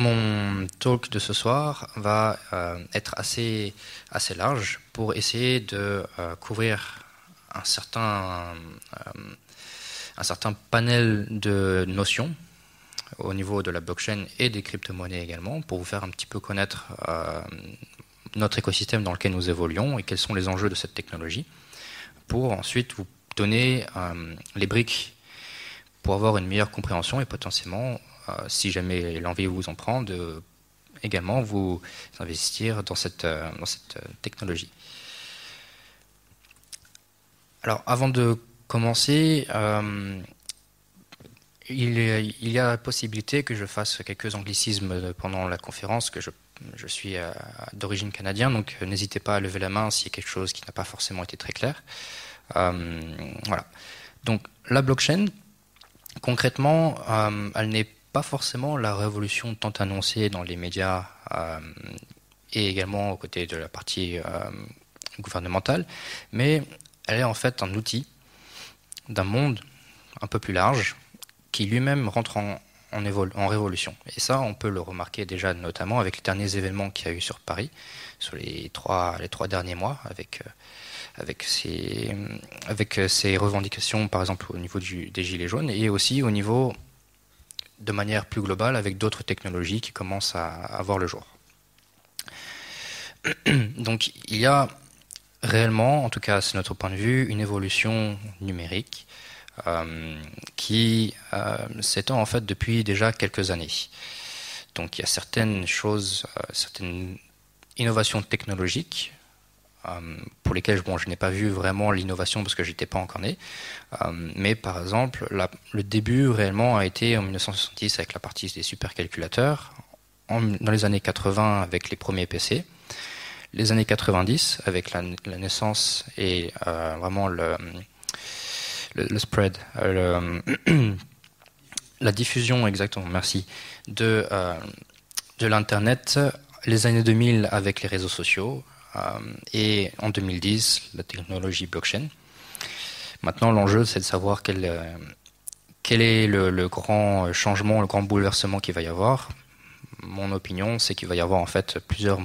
mon talk de ce soir va être assez, assez large pour essayer de couvrir un certain, un certain panel de notions au niveau de la blockchain et des crypto-monnaies également, pour vous faire un petit peu connaître euh, notre écosystème dans lequel nous évoluons et quels sont les enjeux de cette technologie, pour ensuite vous donner euh, les briques pour avoir une meilleure compréhension et potentiellement, euh, si jamais l'envie vous en prend, de également vous investir dans cette, dans cette technologie. Alors, avant de commencer, il, y a possibilité que je fasse quelques anglicismes pendant la conférence, que je, suis euh, d'origine canadienne, donc euh, n'hésitez pas à lever la main s'il y a quelque chose qui n'a pas forcément été très clair. Euh, voilà. Donc la blockchain, concrètement, elle n'est pas forcément la révolution tant annoncée dans les médias et également aux côtés de la partie gouvernementale, mais elle est en fait un outil d'un monde un peu plus large qui lui-même rentre en, révolution. Et ça, on peut le remarquer déjà notamment avec les derniers événements qu'il y a eu sur Paris, sur les trois, derniers mois, avec, euh, avec euh, revendications, par exemple au niveau des Gilets jaunes, et aussi au niveau, de manière plus globale, avec d'autres technologies qui commencent à, voir le jour. Donc il y a réellement, en tout cas c'est notre point de vue, une évolution numérique euh, qui euh, s'étend en fait depuis déjà quelques années. Donc il y a certaines choses, euh, certaines innovations technologiques pour lesquelles bon, je n'ai pas vu vraiment l'innovation parce que j'étais pas encore né. mais par exemple, le début réellement a été en 1970 avec la partie des supercalculateurs, dans les années 80 avec les premiers PC, les années 90 avec la, naissance et vraiment le, spread, euh, la diffusion, exactement, merci, de, euh, de l'Internet, les années 2000 avec les réseaux sociaux, euh, et en 2010, la technologie blockchain. Maintenant, l'enjeu, c'est de savoir quel, quel est le, grand changement, le grand bouleversement qu'il va y avoir. Mon opinion, c'est qu'il va y avoir en fait plusieurs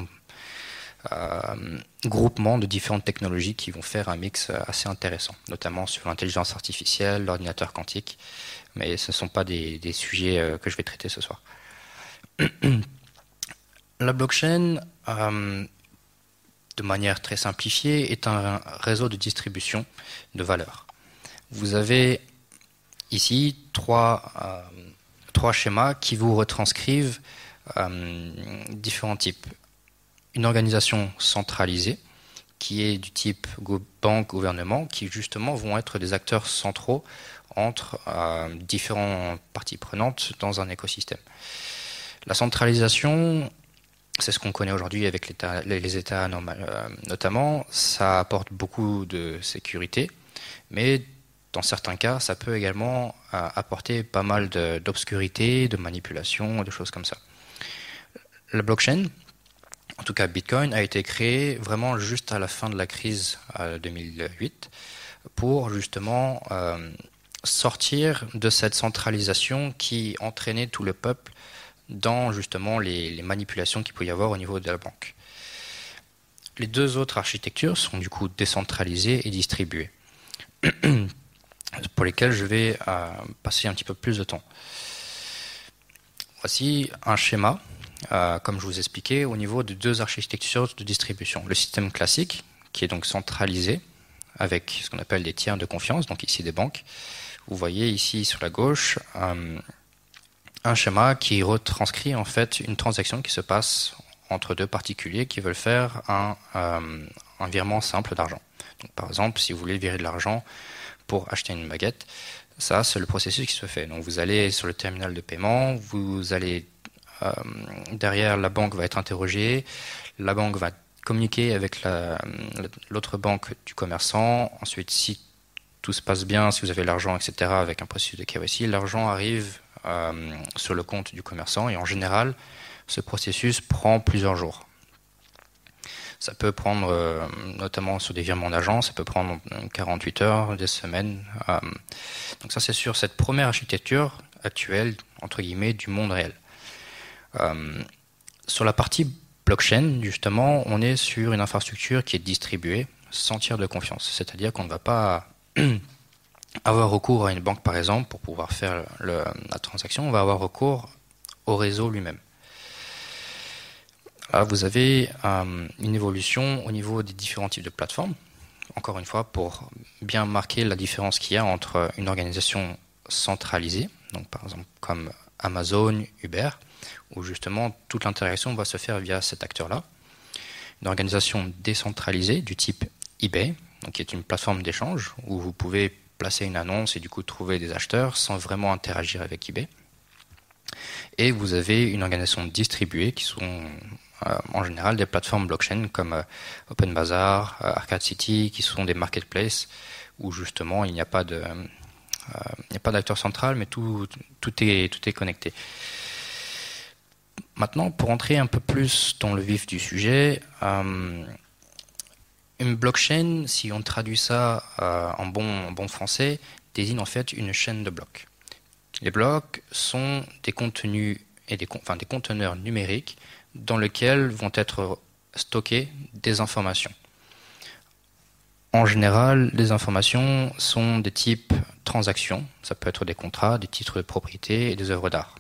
euh, groupement de différentes technologies qui vont faire un mix assez intéressant, notamment sur l'intelligence artificielle, l'ordinateur quantique, mais ce ne sont pas des, sujets euh, que je vais traiter ce soir. La blockchain, euh, de manière très simplifiée, est un réseau de distribution de valeurs. Vous avez ici trois, trois schémas qui vous retranscrivent différents types une organisation centralisée qui est du type banque, gouvernement, qui justement vont être des acteurs centraux entre euh, différentes parties prenantes dans un écosystème. La centralisation, c'est ce qu'on connaît aujourd'hui avec les États euh, notamment, ça apporte beaucoup de sécurité, mais dans certains cas, ça peut également euh, apporter pas mal d'obscurité, de, manipulation, de choses comme ça. La blockchain, en tout cas Bitcoin, a été créé vraiment juste à la fin de la crise 2008 pour justement euh, sortir de cette centralisation qui entraînait tout le peuple dans justement les, manipulations qu'il peut y avoir au niveau de la banque. Les deux autres architectures sont du coup décentralisées et distribuées, pour lesquelles je vais euh, passer un petit peu plus de temps. Voici un schéma euh, comme je vous expliquais, au niveau de deux architectures de distribution. Le système classique, qui est donc centralisé, avec ce qu'on appelle des tiers de confiance, donc ici des banques. Vous voyez ici sur la gauche euh, un schéma qui retranscrit en fait une transaction qui se passe entre deux particuliers qui veulent faire un, euh, un virement simple d'argent. par exemple, si vous voulez virer de l'argent pour acheter une baguette, ça c'est le processus qui se fait. Donc vous allez sur le terminal de paiement, vous allez euh, derrière, la banque va être interrogée, la banque va communiquer avec l'autre banque du commerçant. Ensuite, si tout se passe bien, si vous avez l'argent, etc., avec un processus de KYC, l'argent arrive sur le compte du commerçant et en général, ce processus prend plusieurs jours. Ça peut prendre, euh, notamment sur des virements d'argent, ça peut prendre 48 heures, des semaines. donc ça, c'est sur cette première architecture actuelle, entre guillemets, du monde réel. sur la partie blockchain, justement, on est sur une infrastructure qui est distribuée sans tiers de confiance. C'est-à-dire qu'on ne va pas avoir recours à une banque, par exemple, pour pouvoir faire la transaction. On va avoir recours au réseau lui-même. Là, vous avez euh, une évolution au niveau des différents types de plateformes. Encore une fois, pour bien marquer la différence qu'il y a entre une organisation centralisée, par exemple comme Amazon, Uber, où justement toute l'interaction va se faire via cet acteur-là. Une organisation décentralisée du type eBay, qui est une plateforme d'échange où vous pouvez placer une annonce et du coup trouver des acheteurs sans vraiment interagir avec eBay. Et vous avez une organisation distribuée qui sont euh, en général des plateformes blockchain comme euh, OpenBazaar, euh, Arcade City, qui sont des marketplaces où justement il n'y a pas de il n'y a pas d'acteur central, mais tout, tout, est, tout est connecté. Maintenant, pour entrer un peu plus dans le vif du sujet, une blockchain, si on traduit ça en, bon, en bon français, désigne en fait une chaîne de blocs. Les blocs sont des contenus et des conteneurs numériques dans lesquels vont être stockées des informations. En général, les informations sont des types transactions, ça peut être des contrats, des titres de propriété et des œuvres d'art.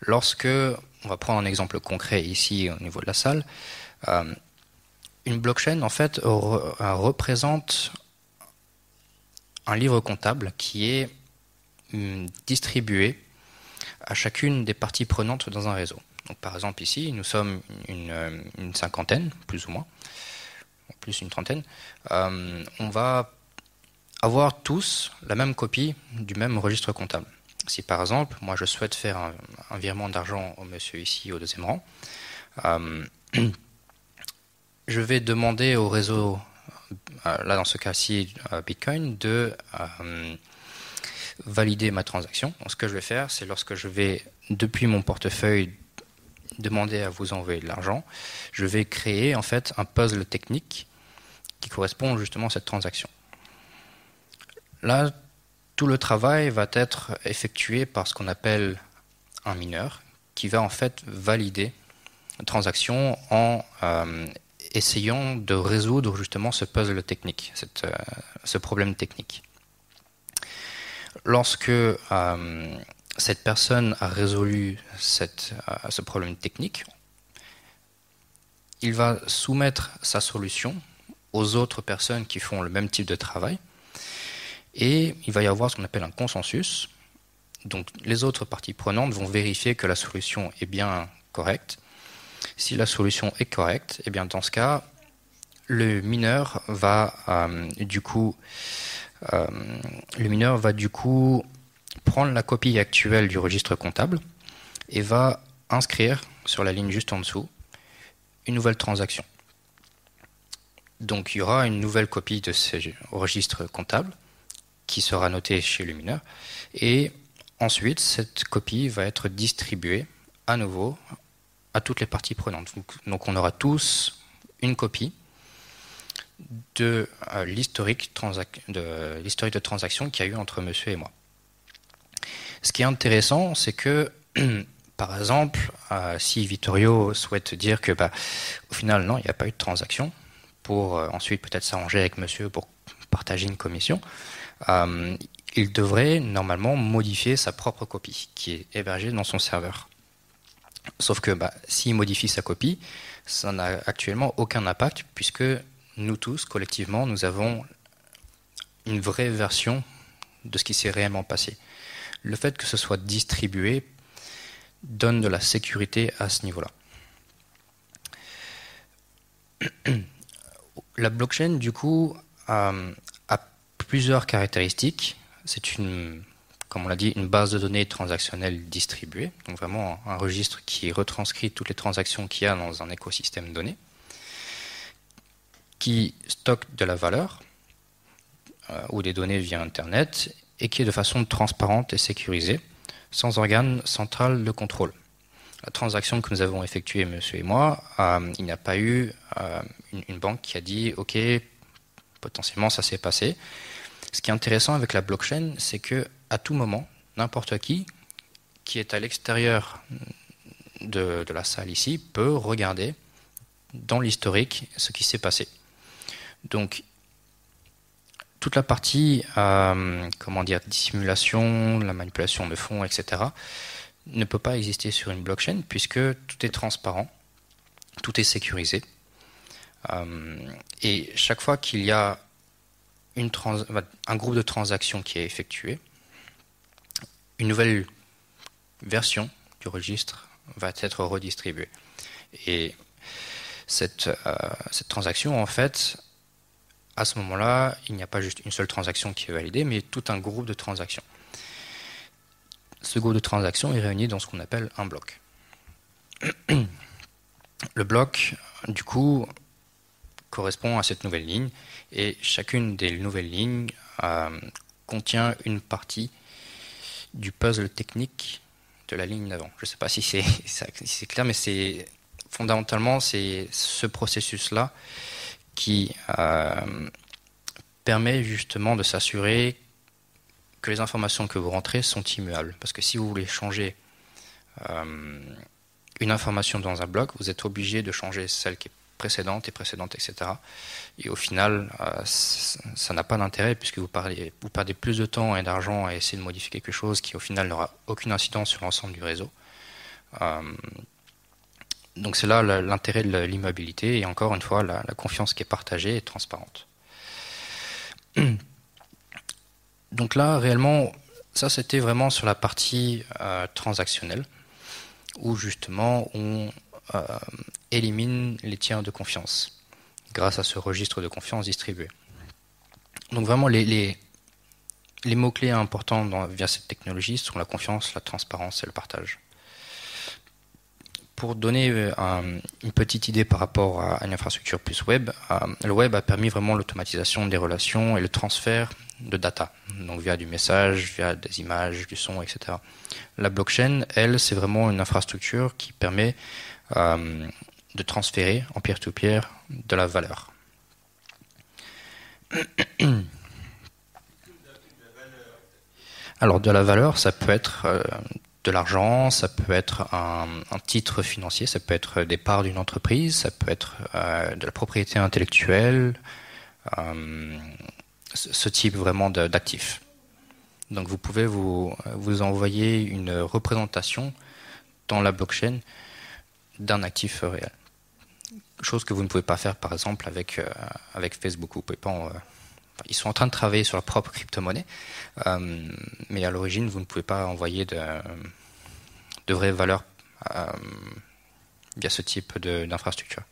Lorsque, on va prendre un exemple concret ici au niveau de la salle, euh, une blockchain en fait représente un livre comptable qui est hum, distribué à chacune des parties prenantes dans un réseau. Donc, par exemple, ici, nous sommes une, euh, cinquantaine, plus ou moins, plus une trentaine. Euh, on va avoir tous la même copie du même registre comptable. Si par exemple, moi je souhaite faire un, virement d'argent au monsieur ici au deuxième rang, euh, je vais demander au réseau, là dans ce cas-ci Bitcoin, de valider ma transaction. Ce que je vais faire, c'est lorsque je vais depuis mon portefeuille demander à vous envoyer de l'argent, je vais créer en fait un puzzle technique qui correspond justement à cette transaction. Là, tout le travail va être effectué par ce qu'on appelle un mineur qui va en fait valider la transaction en euh, essayant de résoudre justement ce puzzle technique, euh, ce problème technique. Lorsque euh, cette personne a résolu euh, ce problème technique, il va soumettre sa solution aux autres personnes qui font le même type de travail et il va y avoir ce qu'on appelle un consensus. Donc les autres parties prenantes vont vérifier que la solution est bien correcte. Si la solution est correcte, et eh bien dans ce cas, le mineur va euh, du coup, euh, le mineur va du coup prendre la copie actuelle du registre comptable et va inscrire sur la ligne juste en dessous une nouvelle transaction. Donc il y aura une nouvelle copie de ce registre comptable qui sera notée chez le mineur et ensuite cette copie va être distribuée à nouveau à toutes les parties prenantes. Donc on aura tous une copie de euh, l'historique de, de transaction qu'il y a eu entre monsieur et moi. Ce qui est intéressant, c'est que, par exemple, euh, si Vittorio souhaite dire que, bah, au final, non, il n'y a pas eu de transaction, pour euh, ensuite peut-être s'arranger avec monsieur pour partager une commission, il devrait normalement modifier sa propre copie, qui est hébergée dans son serveur. Sauf que bah, s'il modifie sa copie, ça n'a actuellement aucun impact, puisque nous tous, collectivement, nous avons une vraie version de ce qui s'est réellement passé le fait que ce soit distribué donne de la sécurité à ce niveau-là. La blockchain, du coup, a, plusieurs caractéristiques. C'est une, comme on l'a dit, une base de données transactionnelle distribuée, donc vraiment un registre qui retranscrit toutes les transactions qu'il y a dans un écosystème donné, qui stocke de la valeur euh, ou des données via Internet et qui est de façon transparente et sécurisée, sans organe central de contrôle. La transaction que nous avons effectuée, monsieur et moi, euh, il n'y a pas eu euh, une, banque qui a dit OK, potentiellement ça s'est passé. Ce qui est intéressant avec la blockchain, c'est que à tout moment, n'importe qui, qui est à l'extérieur de, la salle ici peut regarder dans l'historique ce qui s'est passé. Donc, toute la partie, euh, comment dire, dissimulation, la manipulation de fonds, etc., ne peut pas exister sur une blockchain puisque tout est transparent, tout est sécurisé. Euh, et chaque fois qu'il y a un groupe de transactions qui est effectué, une nouvelle version du registre va être redistribuée. Et cette, euh, cette transaction, en fait, à ce moment-là, il n'y a pas juste une seule transaction qui est validée, mais tout un groupe de transactions. Ce groupe de transactions est réuni dans ce qu'on appelle un bloc. Le bloc, du coup, correspond à cette nouvelle ligne, et chacune des nouvelles lignes euh, contient une partie du puzzle technique de la ligne d'avant. Je ne sais pas si c'est clair, mais c'est fondamentalement c'est ce processus-là qui euh, permet justement de s'assurer que les informations que vous rentrez sont immuables. Parce que si vous voulez changer euh, une information dans un bloc, vous êtes obligé de changer celle qui est précédente et précédente, etc. Et au final, euh, ça n'a pas d'intérêt puisque vous, perdez plus de temps et d'argent à essayer de modifier quelque chose qui au final n'aura aucune incidence sur l'ensemble du réseau. Euh, donc c'est là l'intérêt de l'immobilité et encore une fois la, confiance qui est partagée et transparente. Donc là réellement ça c'était vraiment sur la partie euh, transactionnelle où justement on élimine les tiers de confiance grâce à ce registre de confiance distribué. Donc vraiment les, les, mots-clés importants via cette technologie sont la confiance, la transparence et le partage. Pour donner euh, une petite idée par rapport à une infrastructure plus web, euh, le web a permis vraiment l'automatisation des relations et le transfert de data, donc via du message, via des images, du son, etc. La blockchain, elle, c'est vraiment une infrastructure qui permet euh, de transférer en peer-to-peer de la valeur. Alors de la valeur, ça peut être euh, de l'argent, ça peut être un, titre financier, ça peut être des parts d'une entreprise, ça peut être euh, de la propriété intellectuelle, ce type vraiment d'actifs. Donc vous pouvez vous, vous envoyer une représentation dans la blockchain d'un actif réel. Chose que vous ne pouvez pas faire par exemple avec, euh, avec Facebook. Vous pouvez pas euh, ils sont en train de travailler sur leur propre crypto-monnaie, euh, mais à l'origine, vous ne pouvez pas envoyer de, de vraies valeurs via ce type d'infrastructure.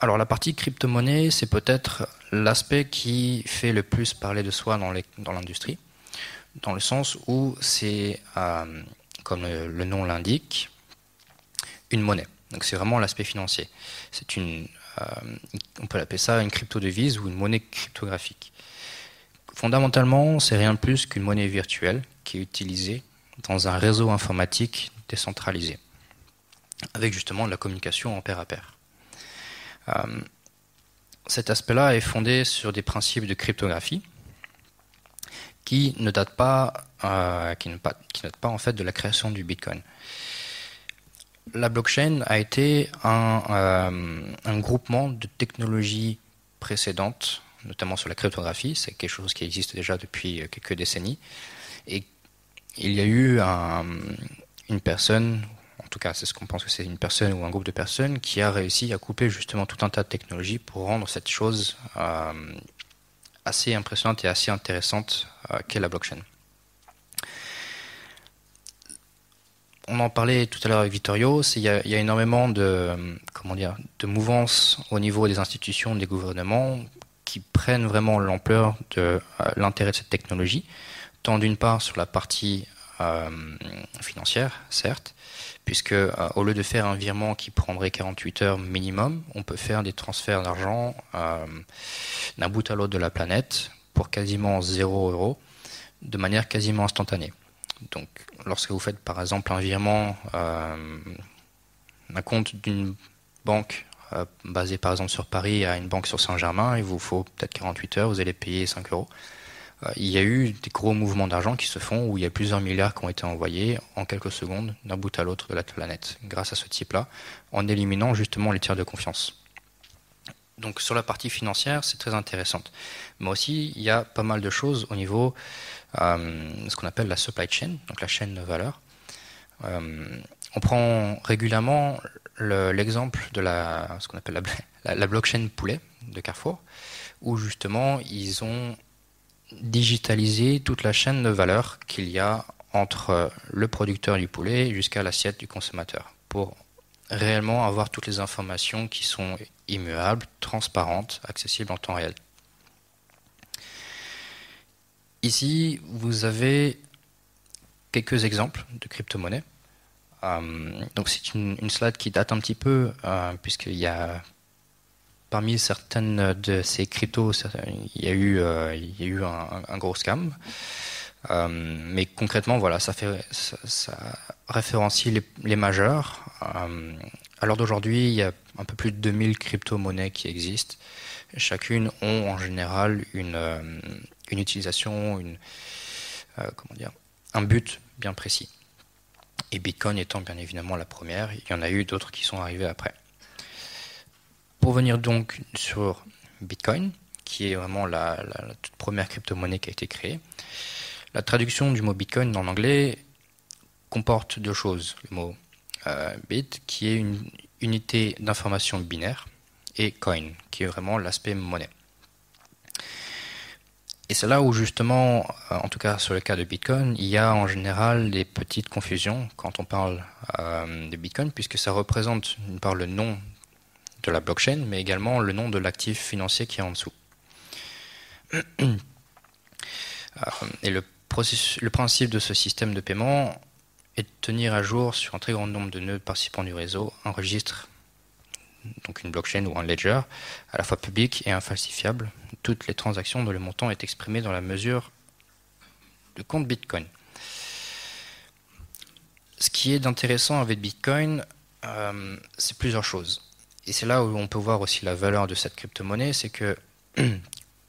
Alors la partie crypto-monnaie, c'est peut-être l'aspect qui fait le plus parler de soi dans l'industrie, dans, dans, le sens où c'est comme le nom l'indique, une monnaie. Donc c'est vraiment l'aspect financier. C'est une, euh, on peut l'appeler ça une crypto-devise ou une monnaie cryptographique. Fondamentalement, c'est rien de plus qu'une monnaie virtuelle qui est utilisée dans un réseau informatique décentralisé, avec justement de la communication en pair à pair. Euh, cet aspect-là est fondé sur des principes de cryptographie, qui ne date pas, euh, qui, ne, qui date pas en fait de la création du Bitcoin. La blockchain a été un, euh, un groupement de technologies précédentes, notamment sur la cryptographie. C'est quelque chose qui existe déjà depuis quelques décennies. Et il y a eu un, une personne, en tout cas c'est ce qu'on pense que c'est une personne ou un groupe de personnes, qui a réussi à couper justement tout un tas de technologies pour rendre cette chose euh, assez impressionnante et assez intéressante euh, qu'est la blockchain. On en parlait tout à l'heure avec Vittorio, il y, a énormément de, comment dire, de mouvances au niveau des institutions, des gouvernements qui prennent vraiment l'ampleur de euh, l'intérêt de cette technologie, tant d'une part sur la partie euh, financière, certes, puisque euh, au lieu de faire un virement qui prendrait 48 heures minimum, on peut faire des transferts d'argent d'un bout à l'autre de la planète pour quasiment 0 euros, de manière quasiment instantanée. Donc, lorsque vous faites par exemple un virement euh, d'un compte d'une banque basée par exemple sur Paris à une banque sur Saint-Germain, il vous faut peut-être 48 heures, vous allez payer 5 euros. euh, il y a eu des gros mouvements d'argent qui se font où il y a plusieurs milliards qui ont été envoyés en quelques secondes d'un bout à l'autre de la planète grâce à ce type-là, en éliminant justement les tiers de confiance. Donc sur la partie financière, c'est très intéressante. Mais aussi, il y a pas mal de choses au niveau euh, ce qu'on appelle la supply chain, donc la chaîne de valeur. Euh, on prend régulièrement l'exemple de la, ce qu'on appelle la, la, blockchain poulet de Carrefour, où justement ils ont digitalisé toute la chaîne de valeur qu'il y a entre le producteur du poulet jusqu'à l'assiette du consommateur, pour réellement avoir toutes les informations qui sont immuables, transparentes, accessibles en temps réel. Ici, vous avez quelques exemples de crypto-monnaies. Euh, donc c'est une, slide qui date un petit peu, euh, puisqu'il y a parmi certaines de ces cryptos, il y a eu, euh, il y a eu un, gros scam. mais concrètement, voilà, ça, fait, ça, référencie les majeurs. À l'heure d'aujourd'hui, il y a un peu plus de 2000 crypto-monnaies qui existent. Chacune ont en général une, une utilisation, une, dire, un but bien précis et Bitcoin étant bien évidemment la première. Il y en a eu d'autres qui sont arrivés après. Pour venir donc sur Bitcoin, qui est vraiment la, toute première crypto-monnaie qui a été créée, la traduction du mot Bitcoin en anglais comporte deux choses. Le mot euh, bit, qui est une unité d'information binaire, et coin, qui est vraiment l'aspect monnaie. Et c'est là où justement, euh, en tout cas sur le cas de Bitcoin, il y a en général des petites confusions quand on parle euh, de Bitcoin, puisque ça représente d'une part le nom de la blockchain, mais également le nom de l'actif financier qui est en dessous. Euh, et le principe de ce système de paiement est de tenir à jour sur un très grand nombre de nœuds participants du réseau un registre donc une blockchain ou un ledger, à la fois public et infalsifiable. Toutes les transactions dont le montant est exprimé dans la mesure de compte Bitcoin. Ce qui est intéressant avec Bitcoin, euh, c'est plusieurs choses. Et c'est là où on peut voir aussi la valeur de cette crypto-monnaie, c'est que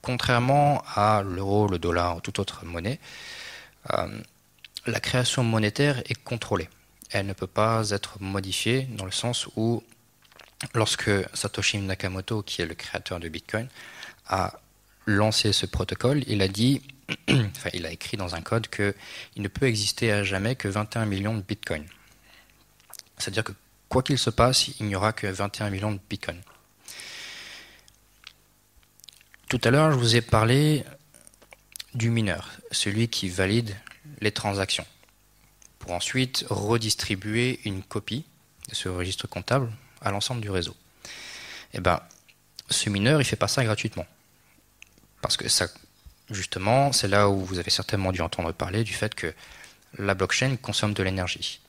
contrairement à l'euro, le dollar ou toute autre monnaie, euh, la création monétaire est contrôlée. Elle ne peut pas être modifiée dans le sens où lorsque Satoshi Nakamoto, qui est le créateur de Bitcoin, a lancé ce protocole, il a dit, enfin, il a écrit dans un code qu'il ne peut exister à jamais que 21 millions de Bitcoin. C'est-à-dire que quoi qu'il se passe, il n'y aura que 21 millions de Bitcoin. Tout à l'heure, je vous ai parlé du mineur, celui qui valide les transactions, pour ensuite redistribuer une copie de ce registre comptable à l'ensemble du réseau. Eh ben, ce mineur, il fait pas ça gratuitement. Parce que ça, justement, c'est là où vous avez certainement dû entendre parler du fait que la blockchain consomme de l'énergie.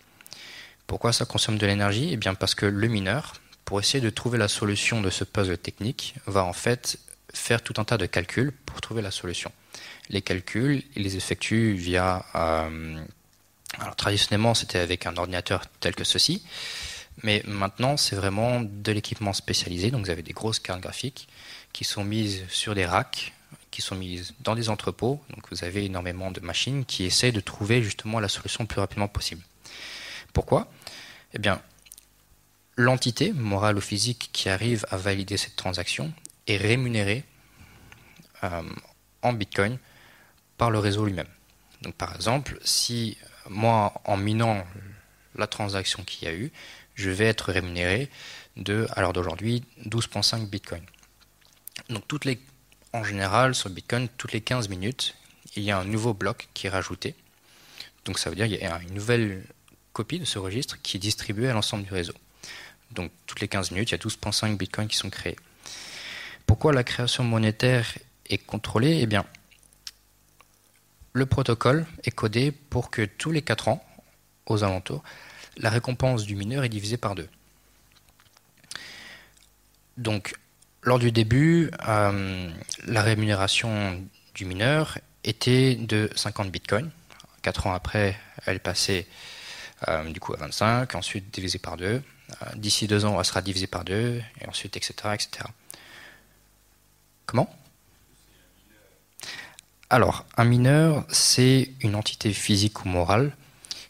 Pourquoi ça consomme de l'énergie? Eh bien, parce que le mineur, pour essayer de trouver la solution de ce puzzle technique, va en fait faire tout un tas de calculs pour trouver la solution. Les calculs, il les effectue via. Euh, alors, traditionnellement, c'était avec un ordinateur tel que ceci. Mais maintenant, c'est vraiment de l'équipement spécialisé. Donc, vous avez des grosses cartes graphiques qui sont mises sur des racks, qui sont mises dans des entrepôts. Donc, vous avez énormément de machines qui essaient de trouver justement la solution le plus rapidement possible. Pourquoi? Eh bien, l'entité, morale ou physique, qui arrive à valider cette transaction est rémunérée euh, en Bitcoin par le réseau lui-même. Donc, par exemple, si moi, en minant la transaction qu'il y a eu, je vais être rémunéré de, à l'heure d'aujourd'hui, 12,5 Bitcoin. Donc toutes les, en général, sur Bitcoin, toutes les 15 minutes, il y a un nouveau bloc qui est rajouté. Donc ça veut dire qu'il y a une nouvelle copie de ce registre qui est distribuée à l'ensemble du réseau. Donc toutes les 15 minutes, il y a 12,5 bitcoins qui sont créés. Pourquoi la création monétaire est contrôlée Eh bien, le protocole est codé pour que tous les 4 ans, aux alentours, la récompense du mineur est divisée par deux. Donc, lors du début, euh, la rémunération du mineur était de 50 bitcoins. Quatre ans après, elle passait euh, du coup à 25, ensuite divisée par deux. Euh, d'ici deux ans, elle sera divisée par deux, et ensuite, etc. etc. Comment? Alors, un mineur, c'est une entité physique ou morale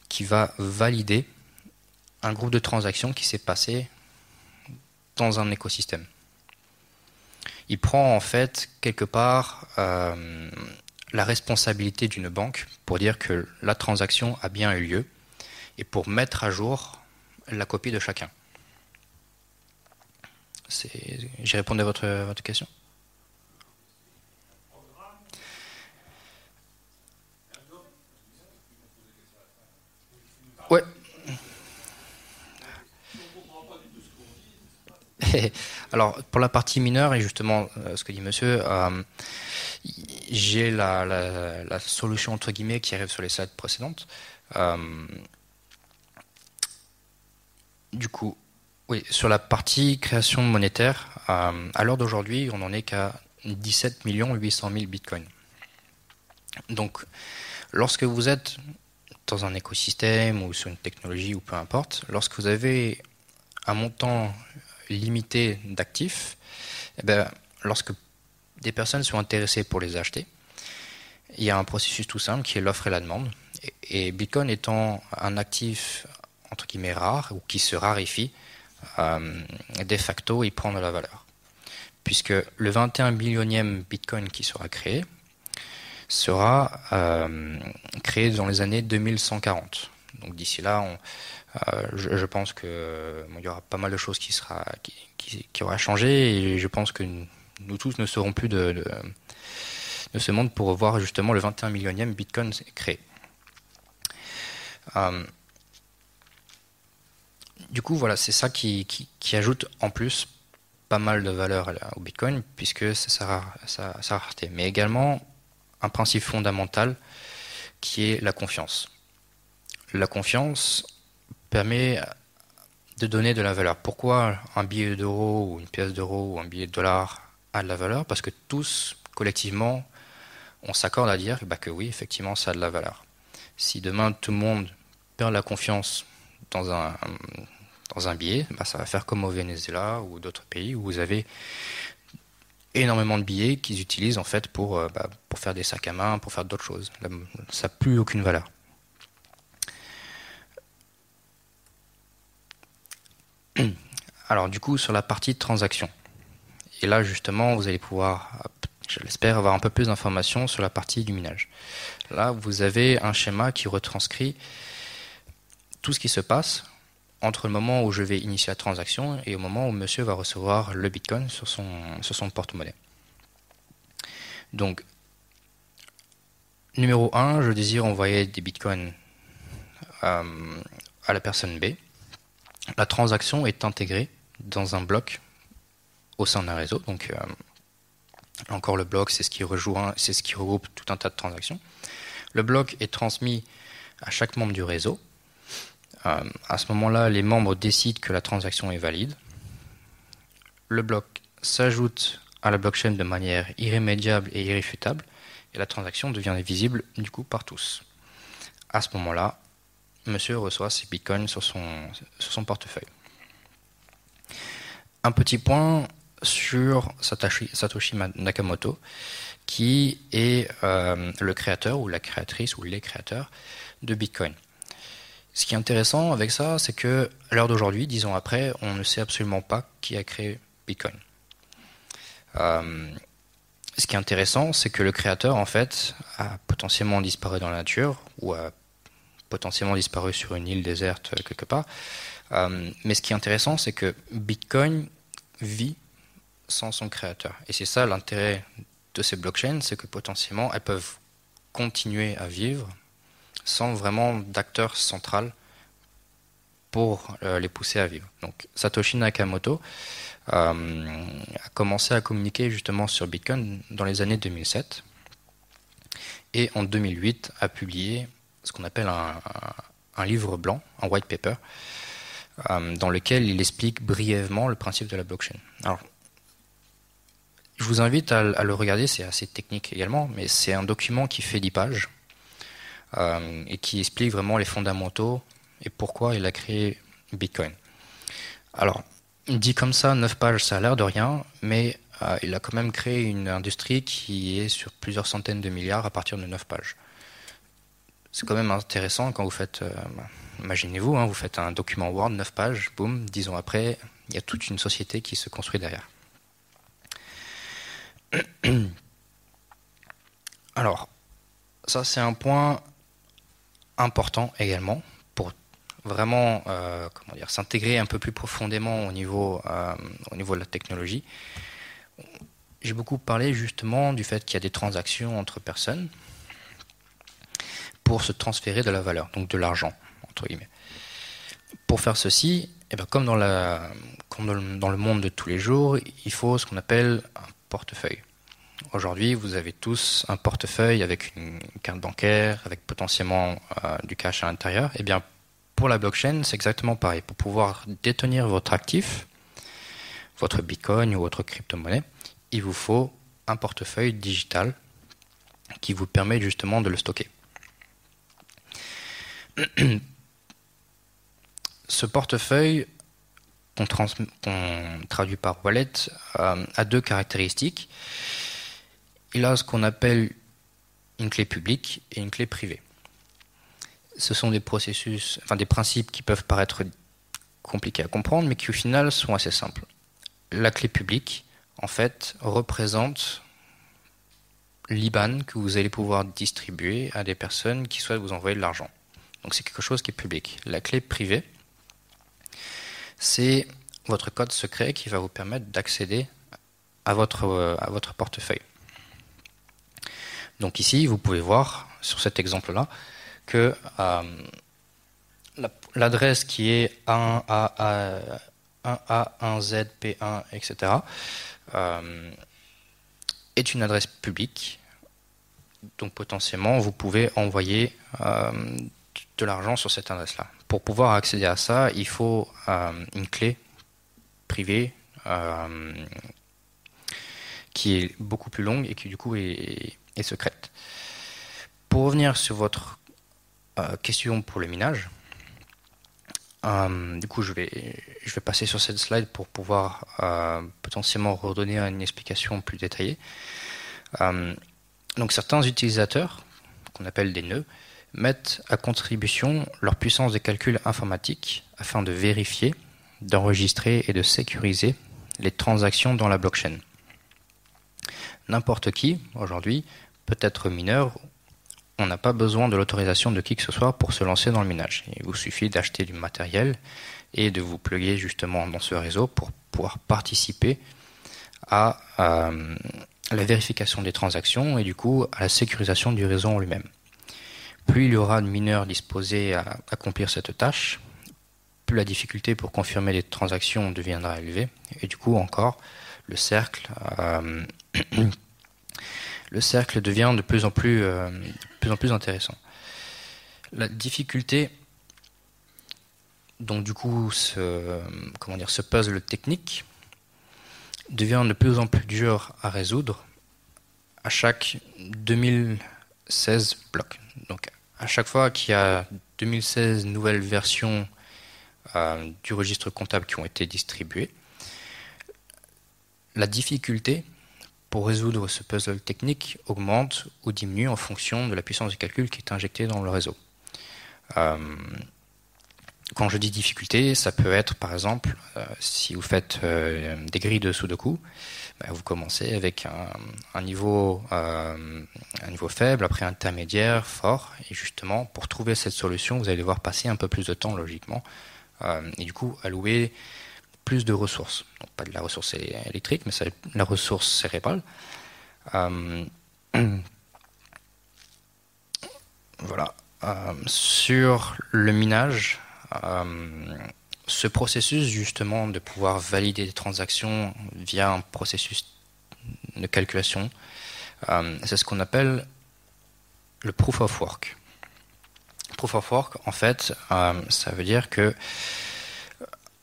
qui va valider un groupe de transactions qui s'est passé dans un écosystème. Il prend en fait quelque part euh, la responsabilité d'une banque pour dire que la transaction a bien eu lieu et pour mettre à jour la copie de chacun. J'ai répondu à votre, votre question? Ouais. Alors, pour la partie mineure, et justement, euh, ce que dit monsieur, euh, j'ai la, solution entre guillemets qui arrive sur les slides précédentes. Euh, du coup, oui, sur la partie création monétaire, à l'heure d'aujourd'hui, on n'en est qu'à 17 800 000 bitcoins. Donc, lorsque vous êtes dans un écosystème ou sur une technologie ou peu importe, lorsque vous avez un montant limité d'actifs, eh ben, lorsque des personnes sont intéressées pour les acheter, il y a un processus tout simple qui est l'offre et la demande. Et, Bitcoin étant un actif entre guillemets rare ou qui se raréfie, euh, de facto, il prend de la valeur. Puisque le 21 millionième Bitcoin qui sera créé sera euh, créé dans les années 2140. Donc d'ici là, on, euh, je, pense que il y aura pas mal de choses qui sera qui, aura changé et je pense que nous, tous ne serons plus de, ce monde pour voir justement le 21 millionième Bitcoin créé. Euh, du coup, voilà, c'est ça qui, qui, ajoute en plus pas mal de valeur au Bitcoin puisque c'est sa, sa rareté. Mais également un principe fondamental qui est la confiance. La confiance, permet de donner de la valeur. Pourquoi un billet d'euro ou une pièce d'euro ou un billet de dollar a de la valeur? Parce que tous, collectivement, on s'accorde à dire bah, que oui, effectivement, ça a de la valeur. Si demain tout le monde perd la confiance dans un, billet, bah, ça va faire comme au Venezuela ou d'autres pays où vous avez énormément de billets qu'ils utilisent en fait pour, euh, bah, pour faire des sacs à main, pour faire d'autres choses. Ça n'a plus aucune valeur. Alors du coup, sur la partie transaction. Et là, justement, vous allez pouvoir, je l'espère, avoir un peu plus d'informations sur la partie du minage. Là, vous avez un schéma qui retranscrit tout ce qui se passe entre le moment où je vais initier la transaction et au moment où monsieur va recevoir le bitcoin sur son, sur son porte-monnaie. Donc, numéro 1, je désire envoyer des bitcoins euh, à la personne B la transaction est intégrée dans un bloc au sein d'un réseau. Donc, euh, encore le bloc, c'est ce qui rejoint, c'est ce qui regroupe tout un tas de transactions. Le bloc est transmis à chaque membre du réseau. Euh, à ce moment-là, les membres décident que la transaction est valide. Le bloc s'ajoute à la blockchain de manière irrémédiable et irréfutable, et la transaction devient visible du coup par tous. À ce moment-là, monsieur reçoit ses bitcoins sur son, portefeuille. Un petit point sur Satoshi, Satoshi Nakamoto, qui est euh, le créateur ou la créatrice ou les créateurs de Bitcoin. Ce qui est intéressant avec ça, c'est que à l'heure d'aujourd'hui, dix ans après, on ne sait absolument pas qui a créé Bitcoin. Euh, ce qui est intéressant, c'est que le créateur, en fait, a potentiellement disparu dans la nature ou a potentiellement disparu sur une île déserte euh, quelque part. Euh, mais ce qui est intéressant, c'est que Bitcoin vit sans son créateur. Et c'est ça l'intérêt de ces blockchains, c'est que potentiellement elles peuvent continuer à vivre sans vraiment d'acteur central pour euh, les pousser à vivre. Donc Satoshi Nakamoto a commencé à communiquer justement sur Bitcoin dans les années 2007 et en 2008 a publié ce qu'on appelle un, livre blanc, un white paper, euh, dans lequel il explique brièvement le principe de la blockchain. Alors, je vous invite à, le regarder, c'est assez technique également, mais c'est un document qui fait 10 pages euh, et qui explique vraiment les fondamentaux et pourquoi il a créé Bitcoin. Alors, dit comme ça, 9 pages, ça a l'air de rien, mais il a quand même créé une industrie qui est sur plusieurs centaines de milliards à partir de 9 pages. C'est quand même intéressant quand vous faites, imaginez-vous, hein, vous faites un document Word, 9 pages, boum, 10 ans après, il y a toute une société qui se construit derrière. Alors, ça c'est un point important également pour vraiment euh, comment dire, s'intégrer un peu plus profondément au niveau, euh, au niveau de la technologie. J'ai beaucoup parlé justement du fait qu'il y a des transactions entre personnes pour se transférer de la valeur, donc de l'argent, entre guillemets. Pour faire ceci, eh bien, comme, dans la, comme dans le monde de tous les jours, il faut ce qu'on appelle un portefeuille. Aujourd'hui, vous avez tous un portefeuille avec une carte bancaire, avec potentiellement euh, du cash à l'intérieur. Eh bien, pour la blockchain, c'est exactement pareil. Pour pouvoir détenir votre actif, votre Bitcoin ou votre crypto-monnaie, il vous faut un portefeuille digital qui vous permet justement de le stocker. Ce portefeuille qu'on traduit par wallet euh, a deux caractéristiques il a ce qu'on appelle une clé publique et une clé privée. Ce sont des processus, enfin des principes qui peuvent paraître compliqués à comprendre, mais qui au final sont assez simples. La clé publique, en fait, représente l'IBAN que vous allez pouvoir distribuer à des personnes qui souhaitent vous envoyer de l'argent. Donc c'est quelque chose qui est public. La clé privée, c'est votre code secret qui va vous permettre d'accéder à votre, euh, à votre portefeuille. Donc ici, vous pouvez voir sur cet exemple-là que euh, l'adresse qui est 1A, 1A, 1Z, 1 etc. est une adresse publique. Donc potentiellement, vous pouvez envoyer euh, de l'argent sur cette adresse-là. Pour pouvoir accéder à ça, il faut euh, une clé privée qui est beaucoup plus longue et qui du coup est, secrète. Pour revenir sur votre euh, question pour le minage, euh, du coup je vais, je vais passer sur cette slide pour pouvoir euh, potentiellement redonner une explication plus détaillée. donc certains utilisateurs, qu'on appelle des nœuds, mettent à contribution leur puissance de calcul informatique afin de vérifier, d'enregistrer et de sécuriser les transactions dans la blockchain. N'importe qui, aujourd'hui, peut être mineur. On n'a pas besoin de l'autorisation de qui que ce soit pour se lancer dans le minage. Il vous suffit d'acheter du matériel et de vous pluguer justement dans ce réseau pour pouvoir participer à euh, la vérification des transactions et du coup à la sécurisation du réseau en lui-même. Plus il y aura de mineurs disposés à accomplir cette tâche, plus la difficulté pour confirmer les transactions deviendra élevée et du coup encore le cercle euh, le cercle devient de plus en plus, euh, plus, en plus intéressant. La difficulté, donc du coup, ce, comment dire, puzzle technique devient de plus en plus dur à résoudre à chaque 2016 blocs. Donc à chaque fois qu'il y a 2016 nouvelles versions euh, du registre comptable qui ont été distribuées, la difficulté pour résoudre ce puzzle technique augmente ou diminue en fonction de la puissance de calcul qui est injectée dans le réseau. Euh, quand je dis difficulté, ça peut être par exemple, euh, si vous faites euh, des grilles de Sudoku, bah, vous commencez avec un, niveau, un niveau faible, après intermédiaire, fort, et justement, pour trouver cette solution, vous allez devoir passer un peu plus de temps logiquement, et du coup allouer plus de ressources. Donc, pas de la ressource électrique, mais c'est la ressource cérébrale. Euh, voilà. Euh, sur le minage, euh, ce processus justement de pouvoir valider des transactions via un processus de calculation, c'est ce qu'on appelle le proof of work. Proof of work, en fait, ça veut dire que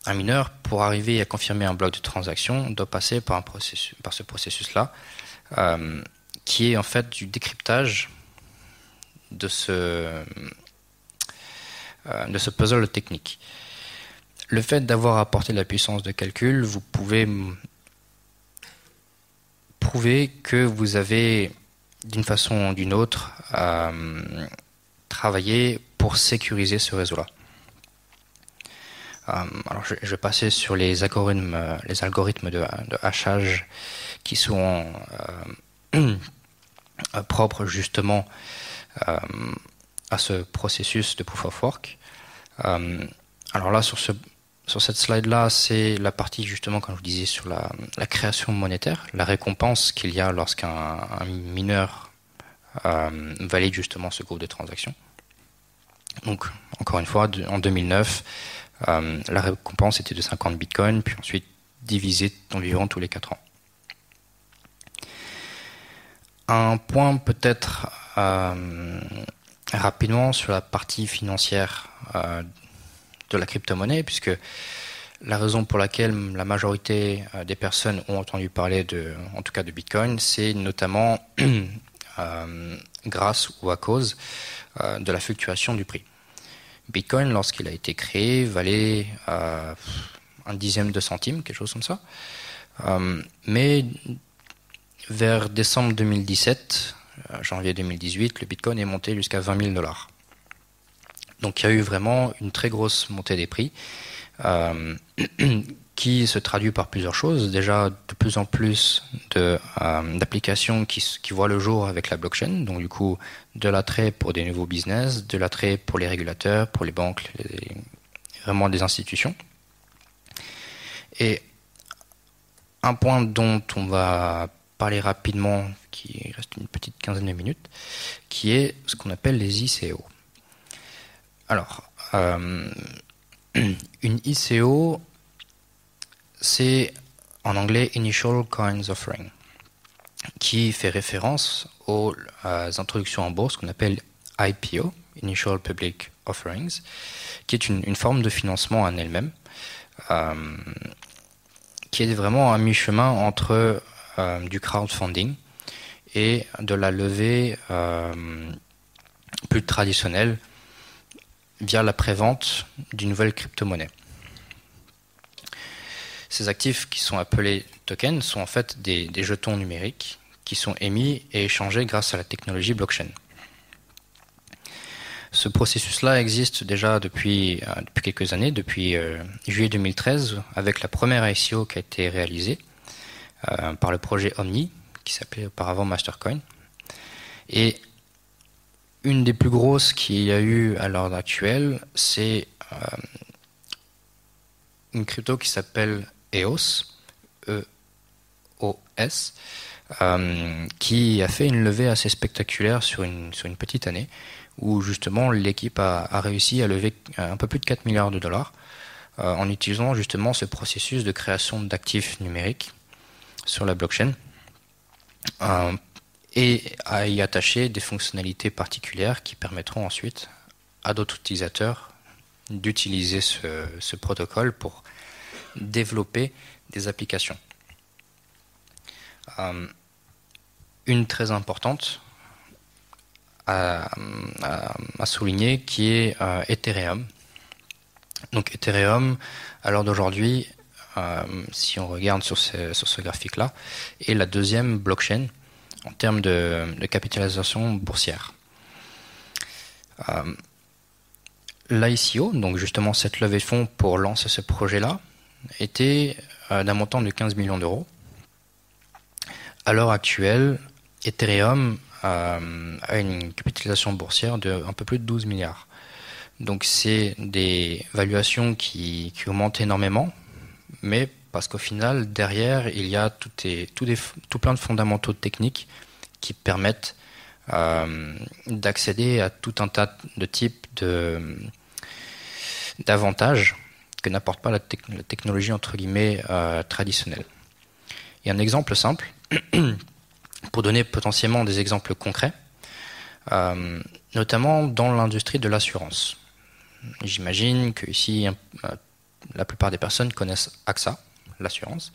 un mineur, pour arriver à confirmer un bloc de transaction, doit passer par, un processus, par ce processus-là, euh, qui est en fait du décryptage de ce, euh, de ce puzzle technique. Le fait d'avoir apporté la puissance de calcul, vous pouvez prouver que vous avez, d'une façon ou d'une autre, travaillé pour sécuriser ce réseau-là. Alors, je, vais passer sur les algorithmes, les algorithmes de, de hachage qui sont propres justement à ce processus de proof of work. Euh, alors là, sur, ce, sur cette slide-là, c'est la partie justement, comme je vous disais, sur la, création monétaire, la récompense qu'il y a lorsqu'un mineur euh, valide justement ce groupe de transactions. Donc, encore une fois, en 2009, euh, la récompense était de 50 bitcoins, puis ensuite divisée environ tous les 4 ans. Un point peut-être rapidement sur la partie financière euh, de la crypto-monnaie, puisque la raison pour laquelle la majorité euh, des personnes ont entendu parler de, en tout cas de Bitcoin, c'est notamment euh, grâce ou à cause de la fluctuation du prix. Bitcoin, lorsqu'il a été créé, valait un dixième de centime, quelque chose comme ça. mais vers décembre 2017, euh, janvier 2018, le Bitcoin est monté jusqu'à 20 000 dollars. Donc il y a eu vraiment une très grosse montée des prix euh, qui se traduit par plusieurs choses. Déjà, de plus en plus euh, d'applications qui, voient le jour avec la blockchain. Donc du coup, de l'attrait pour des nouveaux business, de l'attrait pour les régulateurs, pour les banques, vraiment des institutions. Et un point dont on va parler rapidement, qui reste une petite quinzaine de minutes, qui est ce qu'on appelle les ICO. Alors, euh, une ICO, c'est en anglais Initial Coins Offering, qui fait référence aux euh, introductions en bourse qu'on appelle IPO, Initial Public Offerings, qui est une, forme de financement en elle-même, euh, qui est vraiment un mi-chemin entre euh, du crowdfunding et de la levée plus traditionnelle via la prévente d'une nouvelle crypto-monnaie. Ces actifs qui sont appelés tokens sont en fait des, jetons numériques qui sont émis et échangés grâce à la technologie blockchain. Ce processus-là existe déjà depuis, euh, quelques années, depuis juillet 2013, avec la première ICO qui a été réalisée, euh, par le projet Omni, qui s'appelait auparavant Mastercoin. Et une des plus grosses qu'il y a eu à l'heure actuelle, c'est euh, une crypto qui s'appelle EOS, E-O-S, euh, qui a fait une levée assez spectaculaire sur une, petite année, où justement l'équipe a, réussi à lever un peu plus de 4 milliards de dollars en utilisant justement ce processus de création d'actifs numériques sur la blockchain euh, et à y attacher des fonctionnalités particulières qui permettront ensuite à d'autres utilisateurs d'utiliser ce, protocole pour développer des applications. Euh, une très importante à, souligner qui est euh, Ethereum. Donc Ethereum, à l'heure d'aujourd'hui, euh, si on regarde sur ce, graphique-là, et la deuxième blockchain en termes de, capitalisation boursière. L'ICO, donc justement cette levée de fonds pour lancer ce projet-là, était euh, d'un montant de 15 millions d'euros. À l'heure actuelle, Ethereum a une capitalisation boursière de un peu plus de 12 milliards. Donc c'est des valuations qui augmentent énormément, mais parce qu'au final, derrière, il y a tout, tout, plein de fondamentaux techniques qui permettent euh, d'accéder à tout un tas de types d'avantages n'apporte pas la, technologie entre guillemets euh, traditionnelle. Il y a un exemple simple pour donner potentiellement des exemples concrets, euh, notamment dans l'industrie de l'assurance. J'imagine que ici la plupart des personnes connaissent AXA, l'assurance.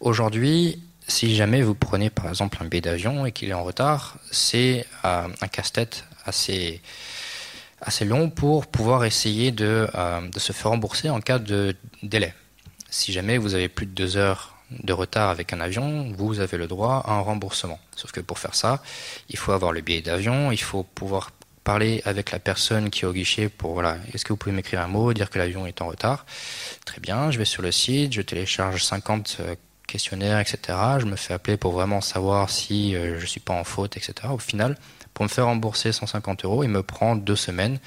Aujourd'hui, si jamais vous prenez par exemple un billet d'avion et qu'il est en retard, c'est euh, un casse-tête assez, assez long pour pouvoir essayer de, euh, de, se faire rembourser en cas de délai. Si jamais vous avez plus de deux heures de retard avec un avion, vous avez le droit à un remboursement. Sauf que pour faire ça, il faut avoir le billet d'avion, il faut pouvoir parler avec la personne qui est au guichet pour voilà, est-ce que vous pouvez m'écrire un mot, dire que l'avion est en retard. Très bien, je vais sur le site, je télécharge 50 euh, questionnaires, etc. Je me fais appeler pour vraiment savoir si euh, je suis pas en faute, etc. Au final, pour me faire rembourser 150 euros, il me prend deux semaines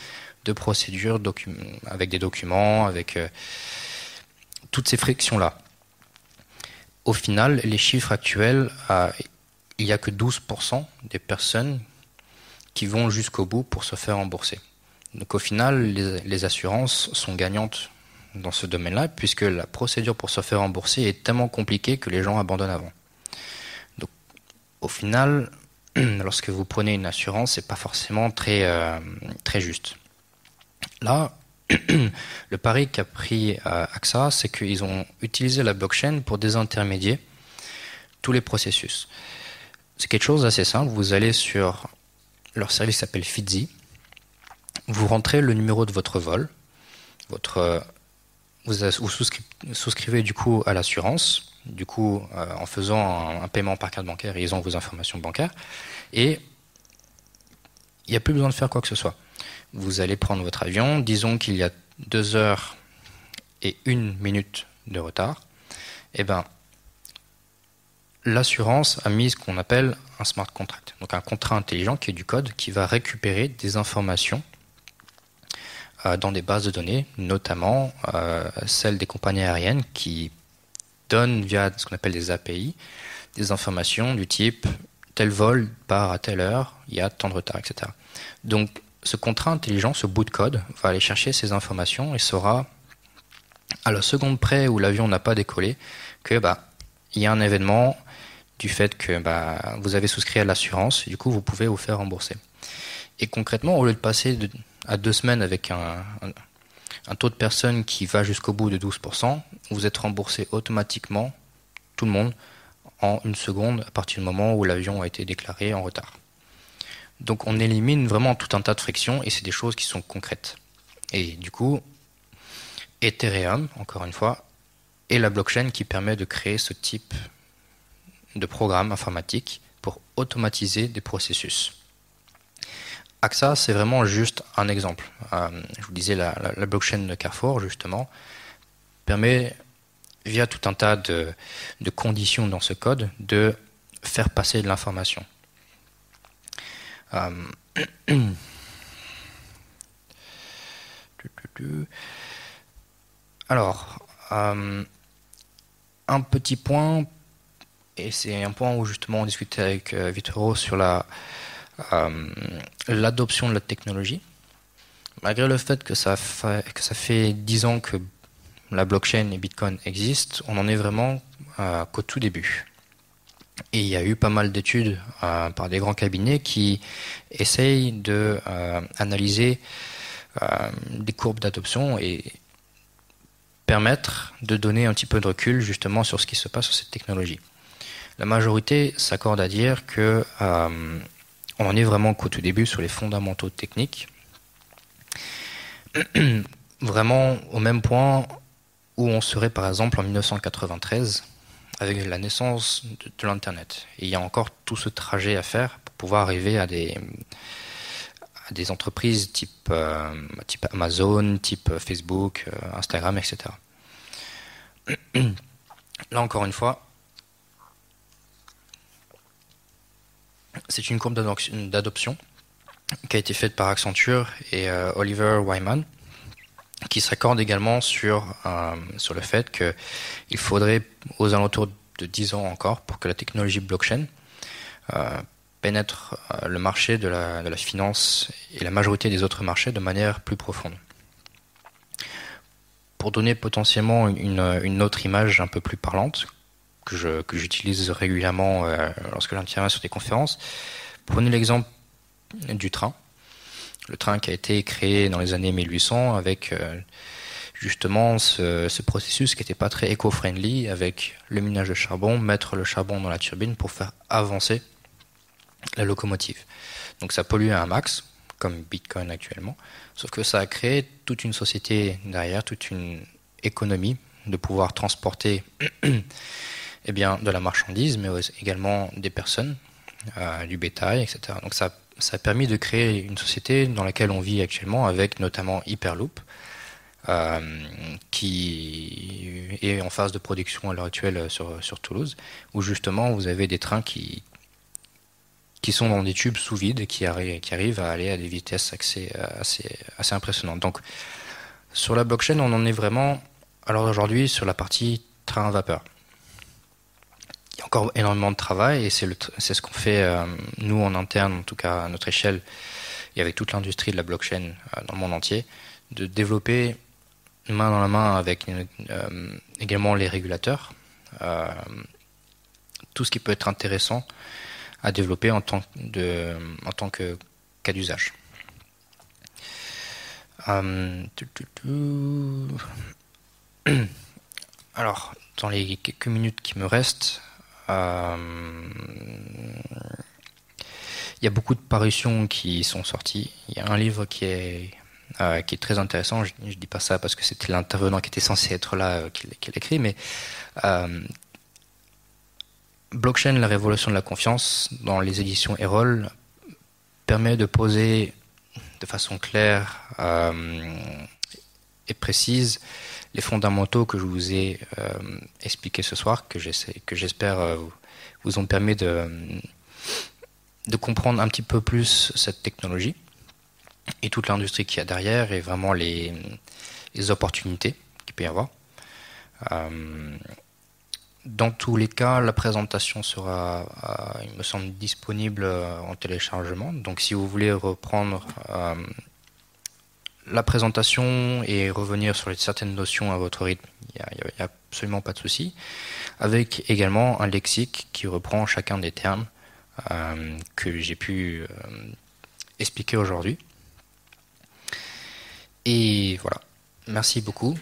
de procédure avec des documents, avec euh, toutes ces frictions-là. Au final, les chiffres actuels, il n'y a que 12% des personnes qui vont jusqu'au bout pour se faire rembourser. Donc au final, les, assurances sont gagnantes dans ce domaine-là, puisque la procédure pour se faire rembourser est tellement compliquée que les gens abandonnent avant. Donc au final, lorsque vous prenez une assurance, c'est pas forcément très, euh, très juste. Là, le pari qu'a pris euh, AXA, c'est qu'ils ont utilisé la blockchain pour désintermédier tous les processus. C'est quelque chose d'assez simple. Vous allez sur leur service s'appelle Fitzy. Vous rentrez le numéro de votre vol. Votre, vous, souscrivez, du coup à l'assurance. Du coup, euh, en faisant un, paiement par carte bancaire, ils ont vos informations bancaires. Et il n'y a plus besoin de faire quoi que ce soit. Vous allez prendre votre avion. Disons qu'il y a deux heures et une minute de retard. Eh ben, l'assurance a mis ce qu'on appelle un smart contract, donc un contrat intelligent qui est du code qui va récupérer des informations euh, dans des bases de données, notamment euh, celles des compagnies aériennes qui donnent via ce qu'on appelle des API des informations du type tel vol part à telle heure, il y a tant de retard, etc. Donc ce contrat intelligent, ce bout de code, va aller chercher ces informations et saura à la seconde près où l'avion n'a pas décollé que bah il y a un événement du fait que bah, vous avez souscrit à l'assurance, du coup vous pouvez vous faire rembourser. Et concrètement, au lieu de passer à deux semaines avec un, taux de personnes qui va jusqu'au bout de 12%, vous êtes remboursé automatiquement, tout le monde, en une seconde à partir du moment où l'avion a été déclaré en retard. Donc on élimine vraiment tout un tas de frictions et c'est des choses qui sont concrètes. Et du coup, Ethereum, encore une fois, est la blockchain qui permet de créer ce type de programmes informatiques pour automatiser des processus. AXA, c'est vraiment juste un exemple. Euh, je vous disais, la, blockchain de Carrefour, justement, permet, via tout un tas de, conditions dans ce code, de faire passer de l'information. Euh, alors, euh, un petit point et c'est un point où justement on discutait avec Vitoro sur la l'adoption de la technologie. Malgré le fait que ça fait que ça fait dix ans que la blockchain et Bitcoin existent, on en est vraiment euh, qu'au tout début. Et il y a eu pas mal d'études par des grands cabinets qui essayent de analyser des courbes d'adoption et permettre de donner un petit peu de recul justement sur ce qui se passe sur cette technologie. La majorité s'accorde à dire que euh, on en est vraiment qu'au tout début sur les fondamentaux techniques, vraiment au même point où on serait par exemple en 1993 avec la naissance de, l'Internet. Et il y a encore tout ce trajet à faire pour pouvoir arriver à des, entreprises type, euh, type Amazon, type Facebook, euh, Instagram, etc. Là encore une fois, C'est une courbe d'adoption qui a été faite par Accenture et euh, Oliver Wyman, qui s'accorde également sur, euh, sur le fait qu'il faudrait aux alentours de 10 ans encore pour que la technologie blockchain euh, pénètre le marché de la, finance et la majorité des autres marchés de manière plus profonde. Pour donner potentiellement une autre image un peu plus parlante, que j'utilise régulièrement euh, lorsque j'interviens sur des conférences. Prenez l'exemple du train. Le train qui a été créé dans les années 1800 avec euh, justement ce, processus qui n'était pas très éco-friendly avec le minage de charbon, mettre le charbon dans la turbine pour faire avancer la locomotive. Donc ça polluait un max, comme Bitcoin actuellement, sauf que ça a créé toute une société derrière, toute une économie de pouvoir transporter eh bien, de la marchandise, mais également des personnes, du bétail, etc. Donc ça, a permis de créer une société dans laquelle on vit actuellement, avec notamment Hyperloop, qui est en phase de production à l'heure actuelle sur, Toulouse, où justement vous avez des trains qui, qui sont dans des tubes sous vide qui, qui arrivent à aller à des vitesses assez, assez impressionnantes. Donc, sur la blockchain, on en est vraiment, alors aujourd'hui, sur la partie train à vapeur. Il y a encore énormément de travail et c'est ce qu'on fait, euh, nous, en interne, en tout cas à notre échelle, et avec toute l'industrie de la blockchain euh, dans le monde entier, de développer main dans la main avec euh, également les régulateurs tout ce qui peut être intéressant à développer en tant, de, en tant que cas d'usage. Alors, dans les quelques minutes qui me restent, il y a beaucoup de parutions qui sont sorties. Il y a un livre qui est, euh, qui est très intéressant. Je ne dis pas ça parce que c'était l'intervenant qui était censé être là qui, qui l'a écrit, mais Blockchain, la révolution de la confiance, dans les éditions Erol, permet de poser de façon claire euh, et précise les fondamentaux que je vous ai euh, expliqués ce soir, que j'espère euh, vous ont permis de, comprendre un petit peu plus cette technologie et toute l'industrie qu'il y a derrière et vraiment les, opportunités qu'il peut y avoir. Dans tous les cas, la présentation sera, euh, il me semble, disponible euh, en téléchargement. Donc si vous voulez reprendre euh, la présentation et revenir sur certaines notions à votre rythme, il n'y a, absolument pas de souci. Avec également un lexique qui reprend chacun des termes que j'ai pu expliquer aujourd'hui. Et voilà. Merci beaucoup.